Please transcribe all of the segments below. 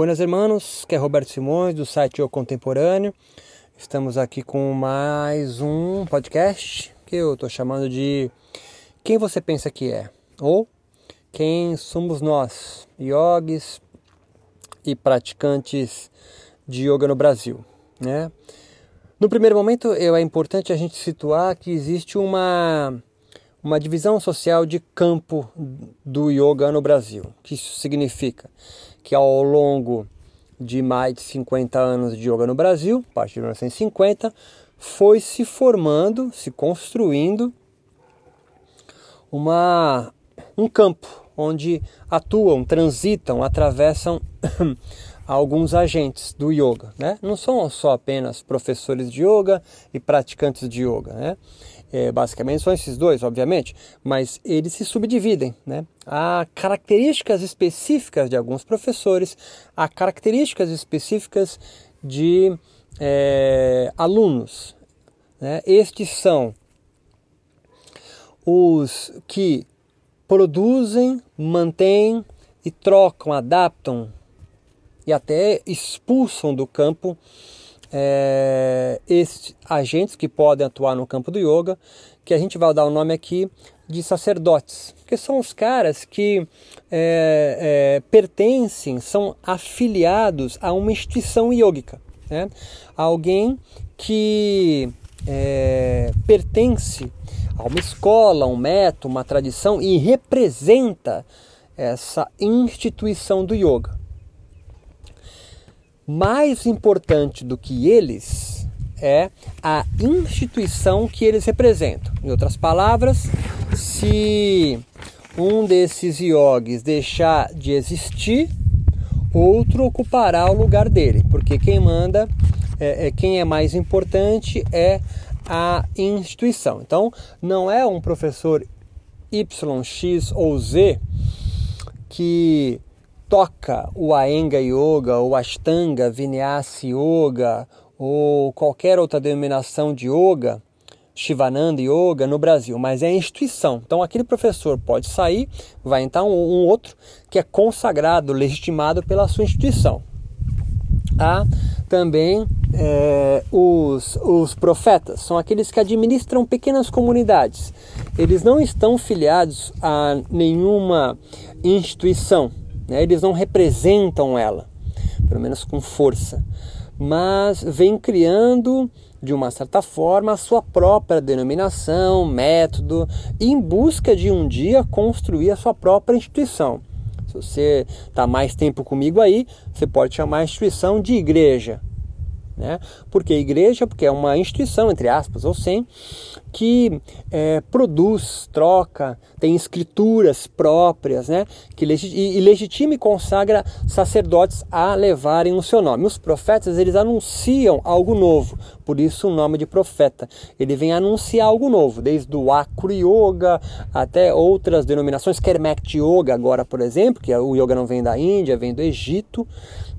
Buenas hermanos, que é Roberto Simões do site O Contemporâneo. Estamos aqui com mais um podcast que eu estou chamando de Quem você pensa que é? Ou Quem somos nós, yogis e praticantes de yoga no Brasil, né? No primeiro momento, é importante a gente situar que existe uma uma divisão social de campo do yoga no Brasil. O que isso significa? Que ao longo de mais de 50 anos de yoga no Brasil, a partir de 1950, foi se formando, se construindo uma, um campo onde atuam, transitam, atravessam alguns agentes do yoga. Né? Não são só apenas professores de yoga e praticantes de yoga. Né? É, basicamente são esses dois, obviamente, mas eles se subdividem. Né? Há características específicas de alguns professores, há características específicas de é, alunos. Né? Estes são os que produzem, mantêm e trocam, adaptam e até expulsam do campo é, esses agentes que podem atuar no campo do yoga, que a gente vai dar o nome aqui de sacerdotes, que são os caras que é, é, pertencem, são afiliados a uma instituição yógica, né? alguém que é, pertence a uma escola, um método, uma tradição e representa essa instituição do yoga mais importante do que eles é a instituição que eles representam. Em outras palavras, se um desses yogis deixar de existir, outro ocupará o lugar dele, porque quem manda, é, é, quem é mais importante é a instituição. Então, não é um professor Y, X ou Z que toca o Aenga Yoga, ou Ashtanga, Vinyasa Yoga, ou qualquer outra denominação de yoga, Shivananda Yoga no Brasil, mas é a instituição. Então aquele professor pode sair, vai entrar um, um outro que é consagrado, legitimado pela sua instituição. Há também é, os, os profetas, são aqueles que administram pequenas comunidades. Eles não estão filiados a nenhuma instituição, né? Eles não representam ela, pelo menos com força, mas vem criando de uma certa forma a sua própria denominação, método, em busca de um dia construir a sua própria instituição. Se você está mais tempo comigo aí, você pode chamar a instituição de igreja. Né? Porque igreja, porque é uma instituição, entre aspas, ou sem, que é, produz, troca, tem escrituras próprias, né? que e legitima e consagra sacerdotes a levarem o seu nome. Os profetas, eles anunciam algo novo, por isso o nome de profeta. Ele vem anunciar algo novo, desde o Akro Yoga até outras denominações, Kermekti Yoga agora, por exemplo, que é o yoga não vem da Índia, vem do Egito,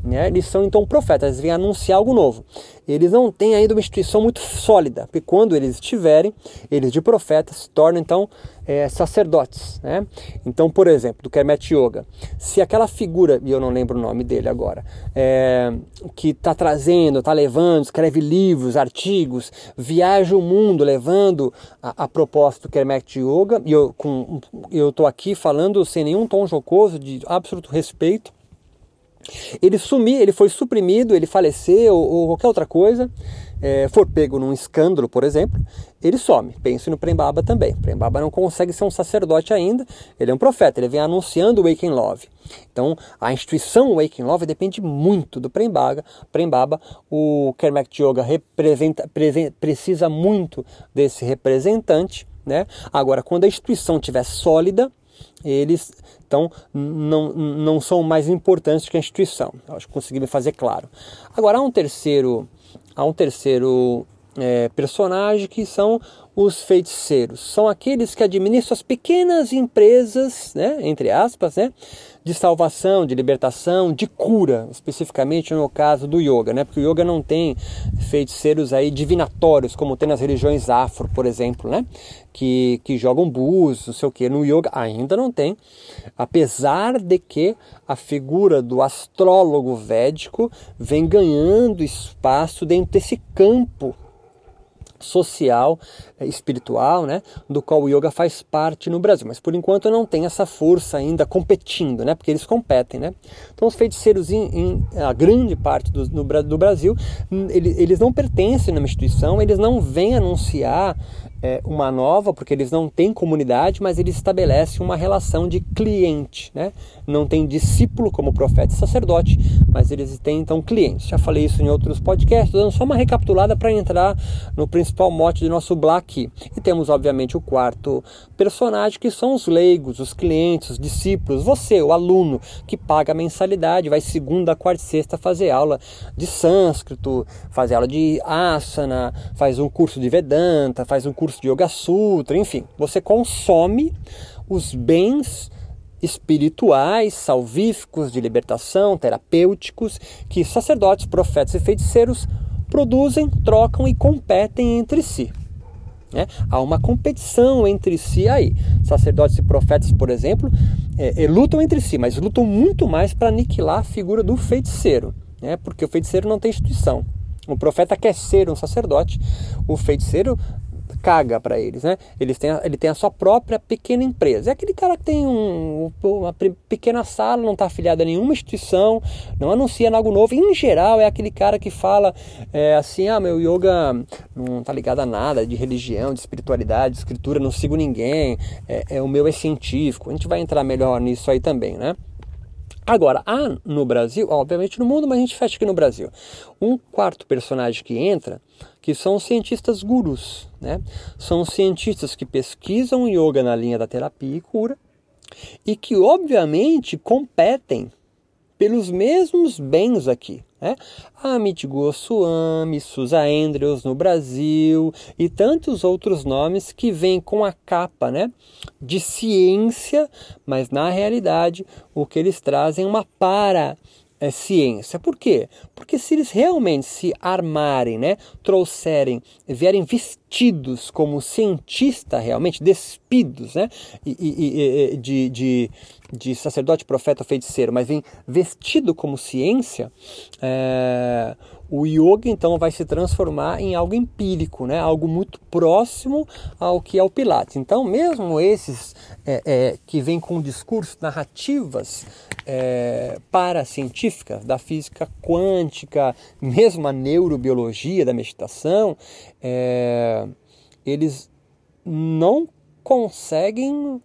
né? Eles são então profetas, eles vêm anunciar algo novo. Eles não têm ainda uma instituição muito sólida, porque quando eles estiverem, eles de profetas se tornam então é, sacerdotes. Né? Então, por exemplo, do Kermet Yoga, se aquela figura, e eu não lembro o nome dele agora, é, que está trazendo, está levando, escreve livros, artigos, viaja o mundo levando a, a proposta do Kermet Yoga, e eu estou aqui falando sem nenhum tom jocoso, de absoluto respeito ele sumir, ele foi suprimido, ele faleceu ou, qualquer outra coisa, é, for pego num escândalo, por exemplo, ele some. Pense no Prembaba também. Prembaba não consegue ser um sacerdote ainda, ele é um profeta, ele vem anunciando o Waking Love. Então, a instituição Waking Love depende muito do Prembaba. Prembaba, o Kermak Yoga representa, precisa muito desse representante. Né? Agora, quando a instituição estiver sólida, eles então não, não são mais importantes que a instituição. Eu acho que consegui me fazer claro. Agora há um terceiro, há um terceiro é, personagem que são os feiticeiros. São aqueles que administram as pequenas empresas, né, entre aspas, né, de salvação, de libertação, de cura, especificamente no caso do yoga, né? Porque o yoga não tem feiticeiros aí divinatórios, como tem nas religiões afro, por exemplo, né? Que, que jogam búzios, não sei o que. No yoga ainda não tem, apesar de que a figura do astrólogo védico vem ganhando espaço dentro desse campo social, eh, espiritual, né, do qual o yoga faz parte no Brasil. Mas por enquanto não tem essa força ainda competindo, né, porque eles competem, né. Então os feiticeiros, em, em a grande parte do, do Brasil, eles, eles não pertencem a uma instituição, eles não vêm anunciar é, uma nova, porque eles não têm comunidade, mas eles estabelecem uma relação de cliente. Né? Não tem discípulo como profeta e sacerdote, mas eles têm então clientes. Já falei isso em outros podcasts, dando só uma recapitulada para entrar no principal mote do nosso Black. E temos, obviamente, o quarto personagem, que são os leigos, os clientes, os discípulos, você, o aluno, que paga a mensalidade, vai segunda, quarta e sexta fazer aula de sânscrito, fazer aula de asana, faz um curso de Vedanta, faz um curso curso de Yoga Sutra, enfim, você consome os bens espirituais, salvíficos, de libertação, terapêuticos, que sacerdotes, profetas e feiticeiros produzem, trocam e competem entre si. Né? Há uma competição entre si aí. Sacerdotes e profetas, por exemplo, é, é, lutam entre si, mas lutam muito mais para aniquilar a figura do feiticeiro, né? porque o feiticeiro não tem instituição. O profeta quer ser um sacerdote, o feiticeiro caga para eles, né? Eles têm, ele tem a sua própria pequena empresa. É aquele cara que tem um, uma pequena sala, não está afiliado a nenhuma instituição, não anuncia algo novo. Em geral, é aquele cara que fala é, assim: ah, meu yoga não tá ligado a nada de religião, de espiritualidade, de escritura, não sigo ninguém, é, é o meu é científico. A gente vai entrar melhor nisso aí também, né? Agora, há no Brasil, obviamente no mundo, mas a gente fecha aqui no Brasil, um quarto personagem que entra, que são os cientistas gurus. Né? São cientistas que pesquisam yoga na linha da terapia e cura e que, obviamente, competem pelos mesmos bens aqui. Né? Amit Goswami, Susa Andrews no Brasil e tantos outros nomes que vêm com a capa né, de ciência, mas na realidade o que eles trazem é uma para é, ciência. Por quê? Porque se eles realmente se armarem, né, trouxerem, vierem vestidos como cientista realmente, despidos né, e, e, e, de, de, de sacerdote, profeta, feiticeiro, mas vem vestido como ciência, é, o yoga então vai se transformar em algo empírico, né? algo muito próximo ao que é o Pilates. Então, mesmo esses é, é, que vêm com discursos, narrativas é, paracientíficas da física quântica, mesmo a neurobiologia da meditação, eles não conseguem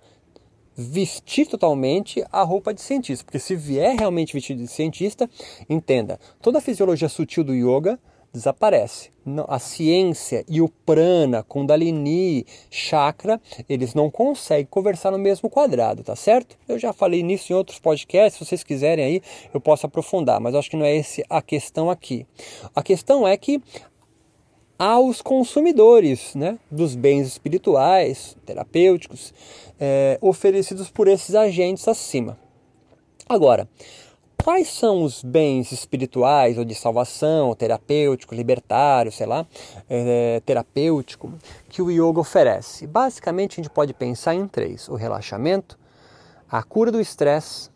vestir totalmente a roupa de cientista. Porque se vier realmente vestido de cientista, entenda, toda a fisiologia sutil do yoga desaparece. A ciência e o prana, kundalini, chakra, eles não conseguem conversar no mesmo quadrado, tá certo? Eu já falei nisso em outros podcasts, se vocês quiserem aí, eu posso aprofundar, mas acho que não é esse a questão aqui. A questão é que aos consumidores né, dos bens espirituais, terapêuticos, é, oferecidos por esses agentes acima. Agora, quais são os bens espirituais ou de salvação, terapêutico, libertário, sei lá, é, terapêutico, que o yoga oferece? Basicamente, a gente pode pensar em três: o relaxamento, a cura do estresse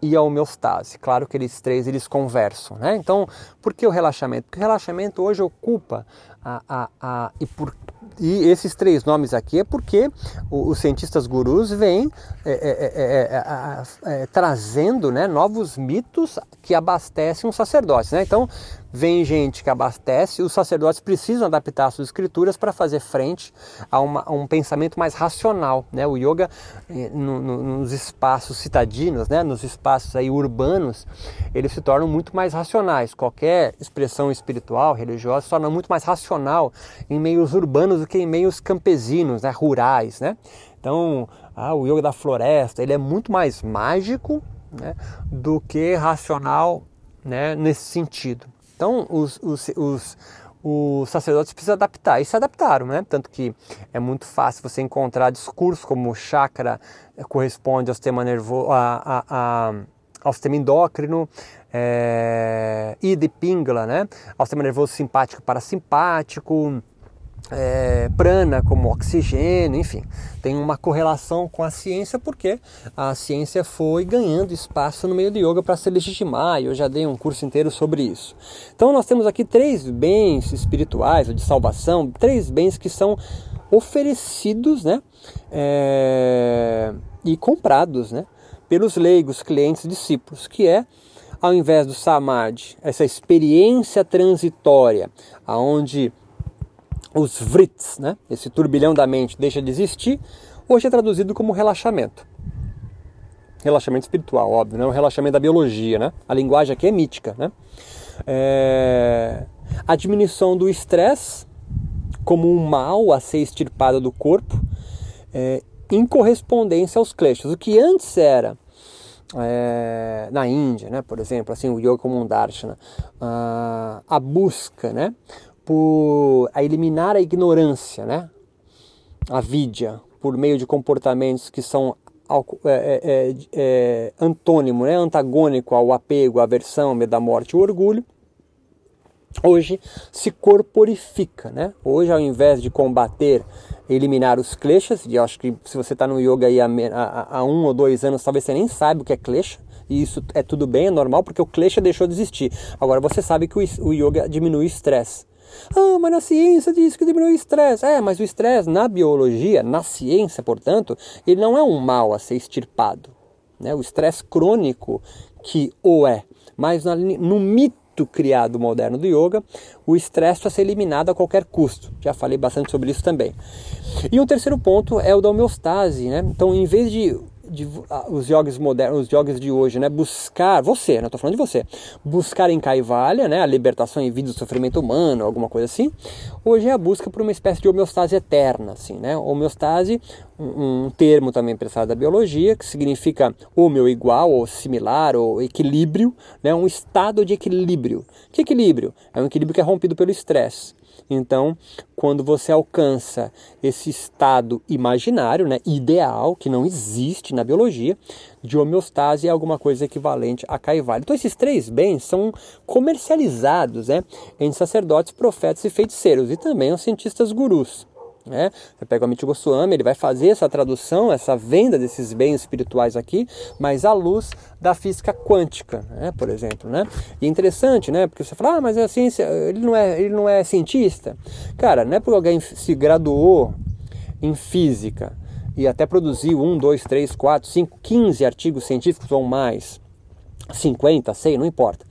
e a homeostase. Claro que eles três eles conversam, né? Então, por que o relaxamento? Porque o relaxamento hoje ocupa a, a, a e por e esses três nomes aqui é porque os cientistas gurus vêm é é, é, é, é, trazendo né, novos mitos que abastecem os sacerdotes. Né? Então, vem gente que abastece, os sacerdotes precisam adaptar suas escrituras para fazer frente a, uma, a, um pensamento mais racional. Né? O yoga, eh, no, no, nos espaços citadinos, né? nos espaços aí urbanos, eles se tornam muito mais racionais. Qualquer expressão espiritual, religiosa, se torna muito mais racional em meios urbanos do que em meios campesinos, né? rurais. Né? Então, ah, o yoga da floresta, ele é muito mais mágico né? do que racional né? nesse sentido. Então, os, os, os, os sacerdotes precisam adaptar. E se adaptaram, né? Tanto que é muito fácil você encontrar discursos como chakra corresponde ao sistema nervoso, a, a, a, ao sistema endócrino, é, e de Pingala, né? Ao sistema nervoso simpático e parasimpático, é, prana como oxigênio, enfim, tem uma correlação com a ciência porque a ciência foi ganhando espaço no meio do yoga para se legitimar e eu já dei um curso inteiro sobre isso. Então nós temos aqui três bens espirituais ou de salvação, três bens que são oferecidos, né, é, e comprados, né, pelos leigos, clientes, discípulos, que é ao invés do samadhi, essa experiência transitória, aonde os vrits, né? esse turbilhão da mente deixa de existir, hoje é traduzido como relaxamento. Relaxamento espiritual, óbvio, não é o relaxamento da biologia, né? A linguagem aqui é mítica, né? É... A diminuição do estresse como um mal a ser extirpado do corpo é... em correspondência aos kleshas. O que antes era é, na Índia, né, por exemplo, assim, o yoga como um darshana, a, a busca, né, por a eliminar a ignorância, né? a vidya, por meio de comportamentos que são é, é, é, é, antônimo, né? antagônico ao apego, à aversão, medo da morte o orgulho, hoje se corporifica. Né? Hoje, ao invés de combater, eliminar os kleshas, e acho que se você está no yoga aí há, há, há, um ou dois anos, talvez você nem saiba o que é klesha, e isso é tudo bem, é normal, porque o klesha deixou de existir. Agora você sabe que o, o yoga diminui o estresse. Ah, mas na ciência diz que diminui o estresse. É, mas o estresse na biologia, na ciência, portanto, ele não é um mal a ser extirpado. Né? O estresse crônico que o é. Mas no mito criado moderno do yoga, o estresse precisa ser eliminado a qualquer custo. Já falei bastante sobre isso também. E o terceiro ponto é o da homeostase. Né? Então, em vez de de, os jogos modernos, os jogos de hoje, né, buscar, você, não estou falando de você, buscar em Kaivalya, né, a libertação em vida do sofrimento humano, alguma coisa assim, hoje é a busca por uma espécie de homeostase eterna, assim, né, homeostase, um, um termo também emprestado da biologia, que significa homeo igual, ou similar, ou equilíbrio, né, um estado de equilíbrio. Que equilíbrio? É um equilíbrio que é rompido pelo estresse. Então, quando você alcança esse estado imaginário, né, ideal, que não existe na biologia, de homeostase é alguma coisa equivalente a Kaivalya. Então, esses três bens são comercializados né, entre sacerdotes, profetas e feiticeiros, e também os cientistas gurus. Né? Você pega o Amici Goswami, ele vai fazer essa tradução, essa venda desses bens espirituais aqui, mas à luz da física quântica, né? por exemplo. Né? E é interessante, né? porque você fala, ah, mas a ciência, ele não é, ele não é cientista. Cara, não é porque alguém se graduou em física e até produziu um, dois, três, quatro, cinco, quinze artigos científicos ou mais, 50, sei, não importa,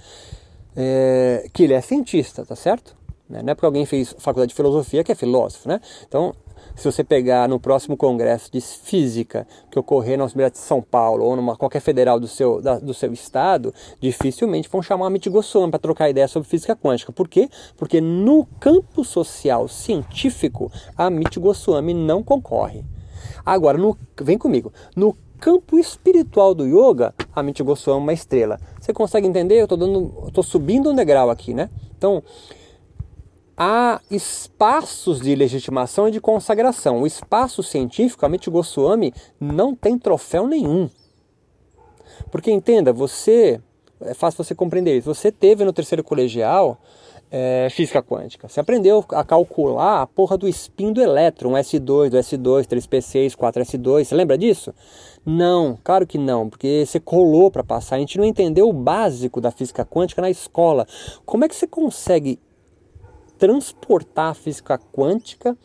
é, que ele é cientista, tá certo? Né? Não é porque alguém fez faculdade de filosofia que é filósofo, né? Então, se você pegar no próximo congresso de física que ocorrer na Universidade de São Paulo ou numa qualquer federal do seu, da, do seu estado, dificilmente vão chamar Amit Goswami para trocar ideia sobre física quântica. Por quê? Porque no campo social científico, a Goswami não concorre. Agora, no, vem comigo, no campo espiritual do yoga, a Goswami é uma estrela. Você consegue entender? Eu estou subindo um degrau aqui, né? Então, há espaços de legitimação e de consagração. O espaço científico, a Amit Goswami, não tem troféu nenhum. Porque entenda, você, é fácil você compreender isso, você teve no terceiro colegial é, física quântica. Você aprendeu a calcular a porra do spin do elétron, S2, do S2, 3P6, 4S2, você lembra disso? Não, claro que não, porque você colou para passar, a gente não entendeu o básico da física quântica na escola. Como é que você consegue transportar a física quântica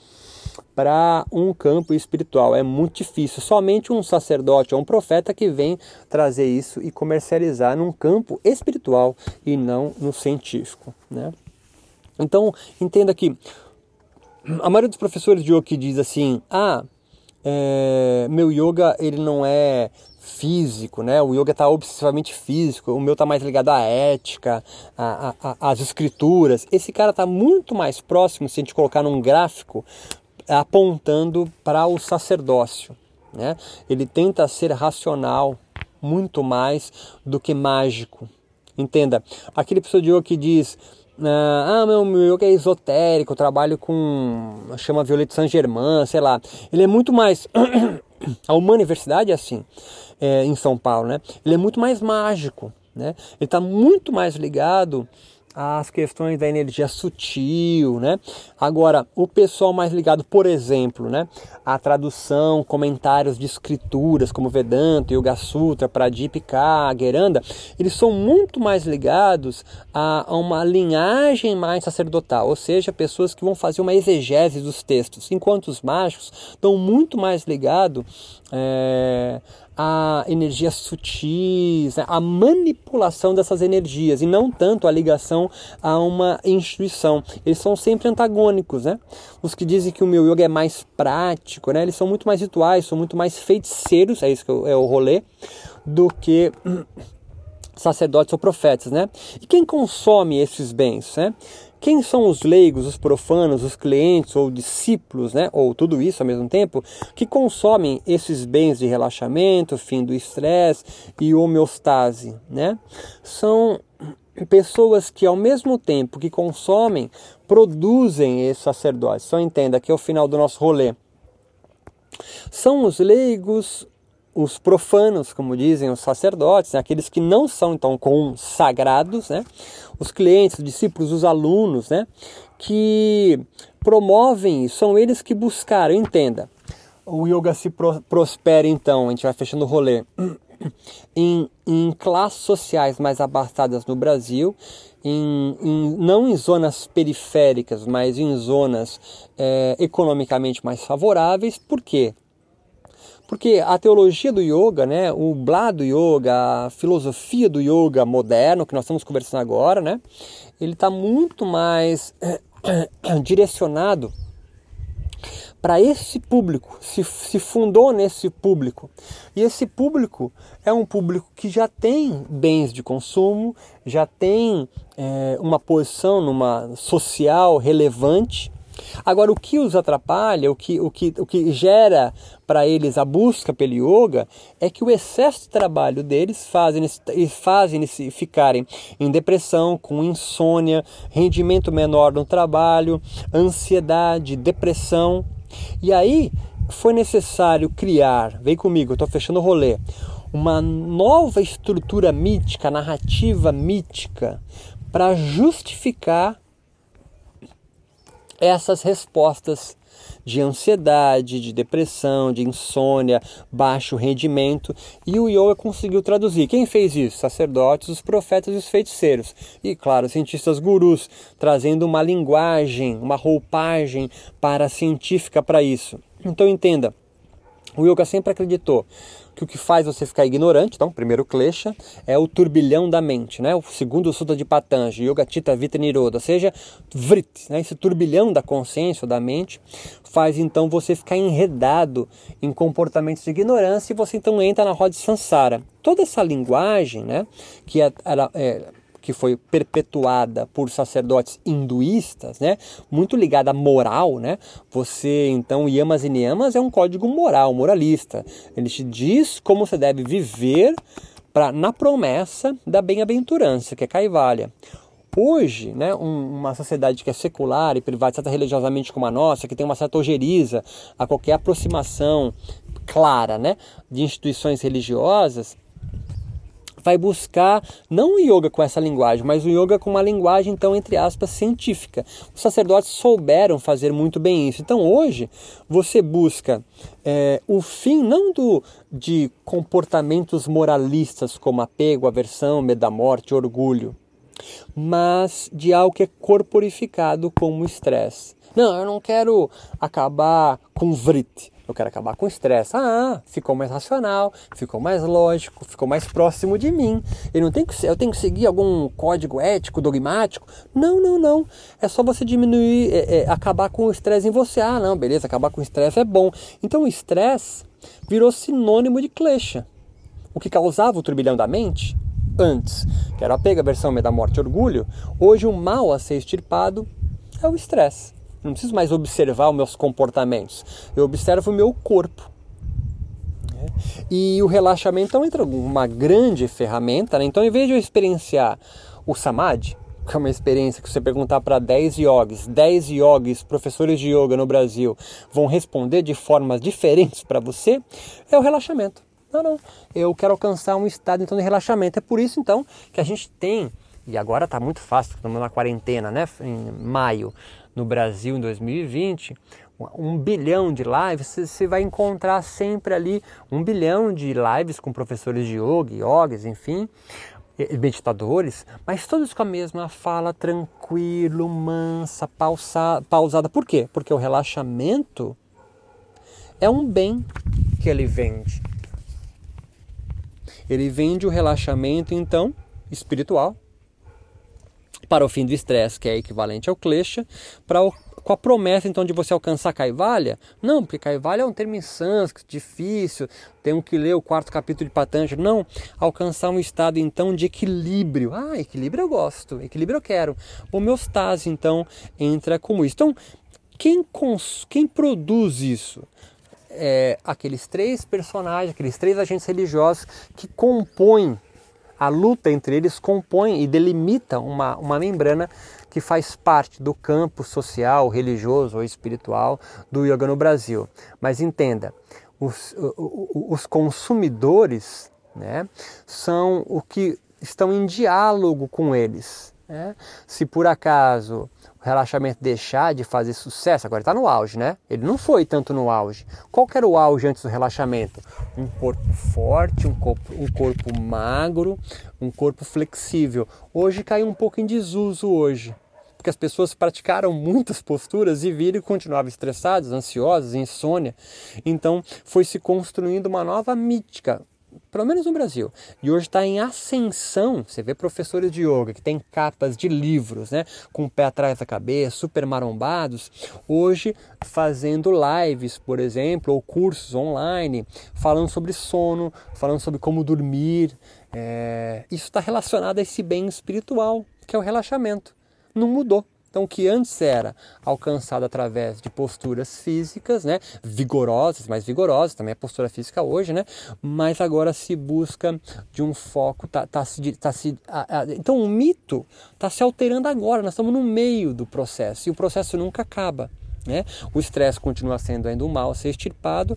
para um campo espiritual. É muito difícil. Somente um sacerdote ou um profeta que vem trazer isso e comercializar num campo espiritual e não no científico. Né? Então, entenda que a maioria dos professores de yoga diz assim: ah, é, meu yoga ele não é físico, né? O yoga está obsessivamente físico, o meu está mais ligado à ética, às escrituras. Esse cara está muito mais próximo, se a gente colocar num gráfico, apontando para o sacerdócio. Né? Ele tenta ser racional muito mais do que mágico. Entenda, aquele pessoa que diz ah, meu, meu yoga é esotérico, eu trabalho com, chama Violeta Saint Germain, sei lá. Ele é muito mais, a Universidade é assim, é, em São Paulo, né? Ele é muito mais mágico, né? Ele está muito mais ligado as questões da energia sutil, né? Agora, o pessoal mais ligado, por exemplo, né, à tradução, comentários de escrituras como Vedanta, Yoga Sutra, Pradipika, Geranda, eles são muito mais ligados a, a, uma linhagem mais sacerdotal, ou seja, pessoas que vão fazer uma exegese dos textos, enquanto os mágicos estão muito mais ligados é, a energias sutis, né? a manipulação dessas energias e não tanto a ligação a uma instituição. Eles são sempre antagônicos, né? Os que dizem que o meu yoga é mais prático, né? Eles são muito mais rituais, são muito mais feiticeiros, é isso que é o rolê, do que sacerdotes ou profetas, né? E quem consome esses bens, né? Quem são os leigos, os profanos, os clientes ou discípulos, né, ou tudo isso ao mesmo tempo, que consomem esses bens de relaxamento, fim do estresse e homeostase? Né? São pessoas que, ao mesmo tempo que consomem, produzem esses sacerdotes. Só entenda que é o final do nosso rolê. São os leigos, os profanos, como dizem os sacerdotes, né? aqueles que não são então consagrados, né? os clientes, os discípulos, os alunos, né? que promovem, são eles que buscaram, entenda. O yoga se pro, prospera então, a gente vai fechando o rolê, em, em classes sociais mais abastadas no Brasil, em, em, não em zonas periféricas, mas em zonas é, economicamente mais favoráveis. Por quê? Porque a teologia do yoga, né, o blá do yoga, a filosofia do yoga moderno, que nós estamos conversando agora, né, ele está muito mais direcionado para esse público, se, se fundou nesse público. E esse público é um público que já tem bens de consumo, já tem é, uma posição numa social relevante, Agora, o que os atrapalha, o que, o que, o que gera para eles a busca pelo yoga, é que o excesso de trabalho deles fazem, fazem eles ficarem em depressão, com insônia, rendimento menor no trabalho, ansiedade, depressão. E aí foi necessário criar, vem comigo, eu estou fechando o rolê, uma nova estrutura mítica, narrativa mítica, para justificar essas respostas de ansiedade, de depressão, de insônia, baixo rendimento, e o yoga conseguiu traduzir. Quem fez isso? Sacerdotes, os profetas e os feiticeiros. E, claro, cientistas gurus, trazendo uma linguagem, uma roupagem para científica para isso. Então entenda, o yoga sempre acreditou que o que faz você ficar ignorante, então, primeiro klesha, é o turbilhão da mente, né? O segundo sutta de Patanjali, Yoga Chitta Vita Niroda, ou seja, vrit, né? esse turbilhão da consciência da mente faz então você ficar enredado em comportamentos de ignorância e você então entra na roda de Sansara. Toda essa linguagem, né, que é, era, é, que foi perpetuada por sacerdotes hinduístas, né, muito ligada à moral, né? Você então yamas e niyamas é um código moral, moralista. Ele te diz como você deve viver para na promessa da bem-aventurança, que é Kaivalya. Hoje, né, um, uma sociedade que é secular e privatizada religiosamente como a nossa, que tem uma certa ojeriza a qualquer aproximação clara né, de instituições religiosas, vai buscar não o yoga com essa linguagem, mas o yoga com uma linguagem, então, entre aspas, científica. Os sacerdotes souberam fazer muito bem isso. Então, hoje, você busca é, o fim não do, de comportamentos moralistas como apego, aversão, medo da morte, orgulho, mas de algo que é corporificado como estresse. Não, eu não quero acabar com vrit. Eu quero acabar com o estresse. Ah, ficou mais racional, ficou mais lógico, ficou mais próximo de mim. Eu não tenho que, eu tenho que seguir algum código ético, dogmático. Não, não, não. É só você diminuir, é, é, acabar com o estresse em você. Ah, não, beleza, acabar com o estresse é bom. Então o estresse virou sinônimo de klesha. O que causava o turbilhão da mente antes, que era a pega versão da morte e orgulho, hoje o mal a ser extirpado é o estresse. Não preciso mais observar os meus comportamentos. Eu observo o meu corpo. Né? E o relaxamento então, entra uma grande ferramenta. Né? Então, em vez de eu experienciar o samadhi, que é uma experiência que você perguntar para 10 yogis, 10 yogis, professores de yoga no Brasil, vão responder de formas diferentes para você, é o relaxamento. Não, não. Eu quero alcançar um estado então de relaxamento. É por isso então que a gente tem, e agora está muito fácil, estamos na quarentena, né? Em maio, no Brasil em 2020, um bilhão de lives, você vai encontrar sempre ali um bilhão de lives com professores de yoga, yogis, enfim, meditadores, mas todos com a mesma fala tranquilo, mansa, pausa, pausada. Por quê? Porque o relaxamento é um bem que ele vende. Ele vende o relaxamento, então, espiritual, para o fim do estresse, que é equivalente ao klesha, para o com a promessa então de você alcançar Kaivalya? Não, porque Kaivalya é um termo em sânscrito, difícil, tem que ler o quarto capítulo de Patanjali. Não, alcançar um estado então de equilíbrio. Ah, equilíbrio eu gosto, equilíbrio eu quero. Estase então entra como isso. Então, quem, cons... quem produz isso? É, aqueles três personagens, aqueles três agentes religiosos que compõem a luta entre eles compõe e delimita uma, uma membrana que faz parte do campo social, religioso ou espiritual do yoga no Brasil. Mas entenda, os, os consumidores né, são o que estão em diálogo com eles. Né? Se por acaso o relaxamento deixar de fazer sucesso, agora está no auge, né? Ele não foi tanto no auge. Qual era o auge antes do relaxamento? Um corpo forte, um corpo, um corpo magro, um corpo flexível. Hoje caiu um pouco em desuso hoje. Porque as pessoas praticaram muitas posturas e viram e continuavam estressadas, ansiosas, insônia. Então foi se construindo uma nova mítica, pelo menos no Brasil. E hoje está em ascensão. Você vê professores de yoga que têm capas de livros, né, com o pé atrás da cabeça, super marombados, hoje fazendo lives, por exemplo, ou cursos online, falando sobre sono, falando sobre como dormir. É... Isso está relacionado a esse bem espiritual, que é o relaxamento. Não mudou. Então, o que antes era alcançado através de posturas físicas, né, vigorosas, mais vigorosas, também é postura física hoje, né, mas agora se busca de um foco, tá, tá tá se, a, a, então o mito está se alterando agora, nós estamos no meio do processo e o processo nunca acaba. Né? O estresse continua sendo ainda um mal a ser extirpado,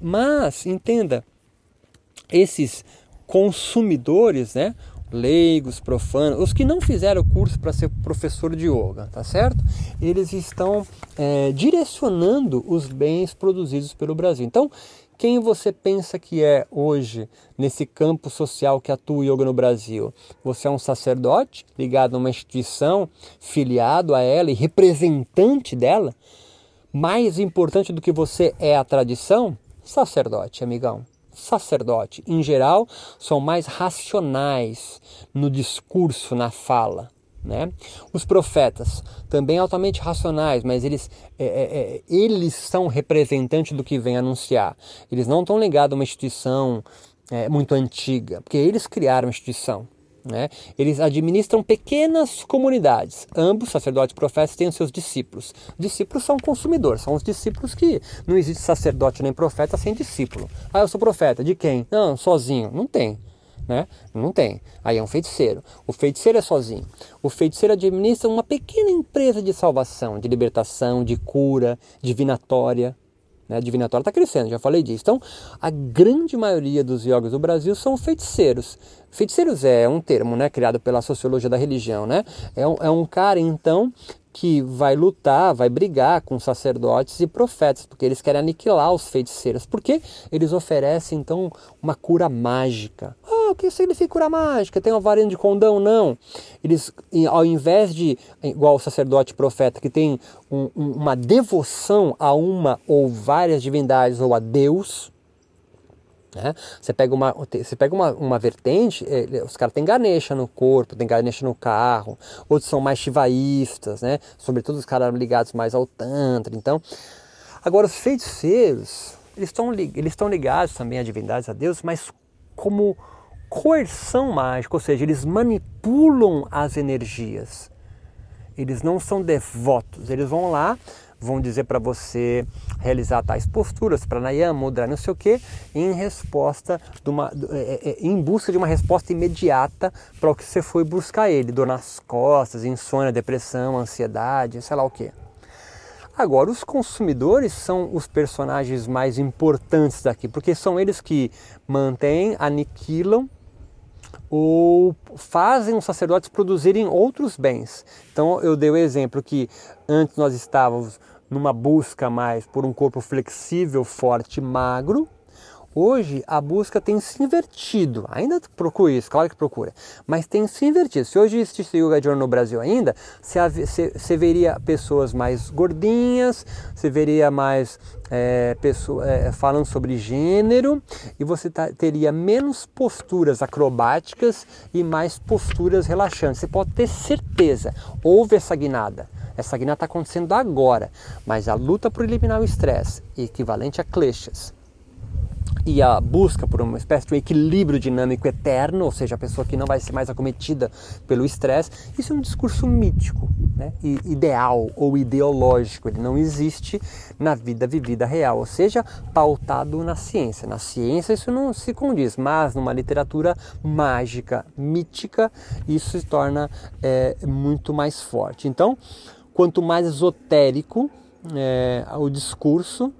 mas entenda, esses consumidores, né, leigos, profanos, os que não fizeram o curso para ser professor de yoga, tá certo? Eles estão é, direcionando os bens produzidos pelo Brasil. Então, quem você pensa que é hoje nesse campo social que atua yoga no Brasil? Você é um sacerdote ligado a uma instituição, filiado a ela e representante dela? Mais importante do que você é a tradição? Sacerdote, amigão sacerdote, em geral, são mais racionais no discurso, na fala. Né? Os profetas, também altamente racionais, mas eles, é, é, é eles são representantes do que vem anunciar. Eles não estão ligados a uma instituição é, muito antiga, porque eles criaram a instituição. Né? Eles administram pequenas comunidades. Ambos, sacerdotes e profetas, têm os seus discípulos. Discípulos são consumidores, são os discípulos que não existe sacerdote nem profeta sem discípulo. Ah, eu sou profeta, de quem? Não, sozinho. Não tem. Né? Não tem. Aí é um feiticeiro. O feiticeiro é sozinho. O feiticeiro administra uma pequena empresa de salvação, de libertação, de cura, divinatória. Né? Divinatória está crescendo, já falei disso. Então, a grande maioria dos yogis do Brasil são feiticeiros. Feiticeiros é um termo né, criado pela sociologia da religião. Né? É, um, é um cara, então, que vai lutar, vai brigar com sacerdotes e profetas, porque eles querem aniquilar os feiticeiros. Porque eles oferecem, então, uma cura mágica. Ah, o que significa cura mágica? Tem uma varinha de condão? Não. Eles, ao invés de, igual o sacerdote profeta, que tem um, uma devoção a uma ou várias divindades ou a Deus, né? Você pega uma, você pega uma, uma vertente, os caras têm Ganesha no corpo, tem Ganesha no carro, outros são mais shivaístas, né? sobretudo os caras ligados mais ao Tantra. Então, agora os feiticeiros, eles estão eles estão ligados também a divindades, a Deus, mas como coerção mágica, ou seja, eles manipulam as energias. Eles não são devotos, eles vão lá, vão dizer para você realizar tais posturas, pranayama, mudra, não sei o que, em resposta de uma, é, é, em busca de uma resposta imediata para o que você foi buscar ele, dor nas costas, insônia, depressão, ansiedade, sei lá o que. Agora, os consumidores são os personagens mais importantes daqui, porque são eles que mantêm, aniquilam ou fazem os sacerdotes produzirem outros bens. Então, eu dei o exemplo que antes nós estávamos numa busca mais por um corpo flexível, forte, magro, Hoje a busca tem se invertido. Ainda procura isso, claro que procura, mas tem se invertido. Se hoje existisse Yoga Journal no Brasil ainda, você veria pessoas mais gordinhas, você veria mais é, pessoa, é, falando sobre gênero e você tá, teria menos posturas acrobáticas e mais posturas relaxantes. Você pode ter certeza, houve essa guinada. Essa guinada está acontecendo agora, mas a luta por eliminar o estresse, equivalente a kleshas, e a busca por uma espécie de equilíbrio dinâmico eterno, ou seja, a pessoa que não vai ser mais acometida pelo estresse, isso é um discurso mítico, né? ideal ou ideológico. Ele não existe na vida vivida real, ou seja, pautado na ciência. Na ciência isso não se condiz, mas numa literatura mágica, mítica, isso se torna é, muito mais forte. Então, quanto mais esotérico é, o discurso,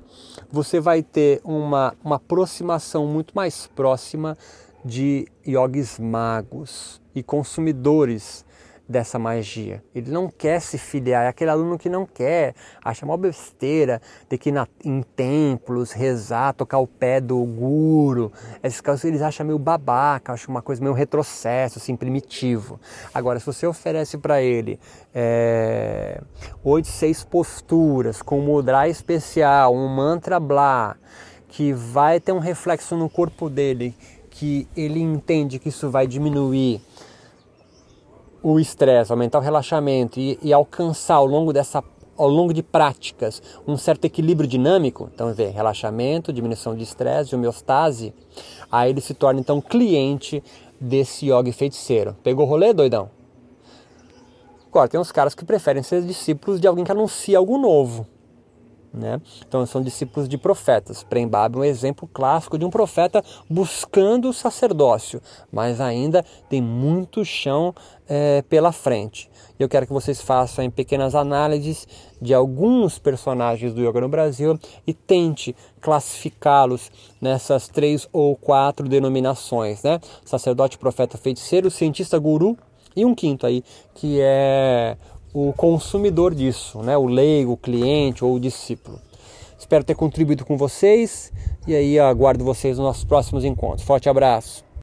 você vai ter uma, uma aproximação muito mais próxima de yogis magos e consumidores dessa magia. Ele não quer se filiar, é aquele aluno que não quer, acha uma besteira ter que ir na, em templos, rezar, tocar o pé do guru. Esses casos eles acham meio babaca, acham uma coisa meio retrocesso, assim, primitivo. Agora, se você oferece para ele é, oito, seis posturas com um mudra especial, um mantra blá, que vai ter um reflexo no corpo dele, que ele entende que isso vai diminuir o estresse, aumentar o relaxamento e, e, alcançar ao longo dessa ao longo de práticas um certo equilíbrio dinâmico, então vê relaxamento, diminuição de estresse, homeostase, aí ele se torna então cliente desse yoga feiticeiro. Pegou o rolê, doidão? Agora, tem uns caras que preferem ser discípulos de alguém que anuncia algo novo. Né? Então são discípulos de profetas. Prembab é um exemplo clássico de um profeta buscando o sacerdócio, mas ainda tem muito chão é, pela frente. Eu quero que vocês façam pequenas análises de alguns personagens do yoga no Brasil e tente classificá-los nessas três ou quatro denominações, né? Sacerdote, profeta, feiticeiro, cientista, guru e um quinto aí que é o consumidor disso, né? o leigo, o cliente ou o discípulo. Espero ter contribuído com vocês e aí aguardo vocês nos nossos próximos encontros. Forte abraço!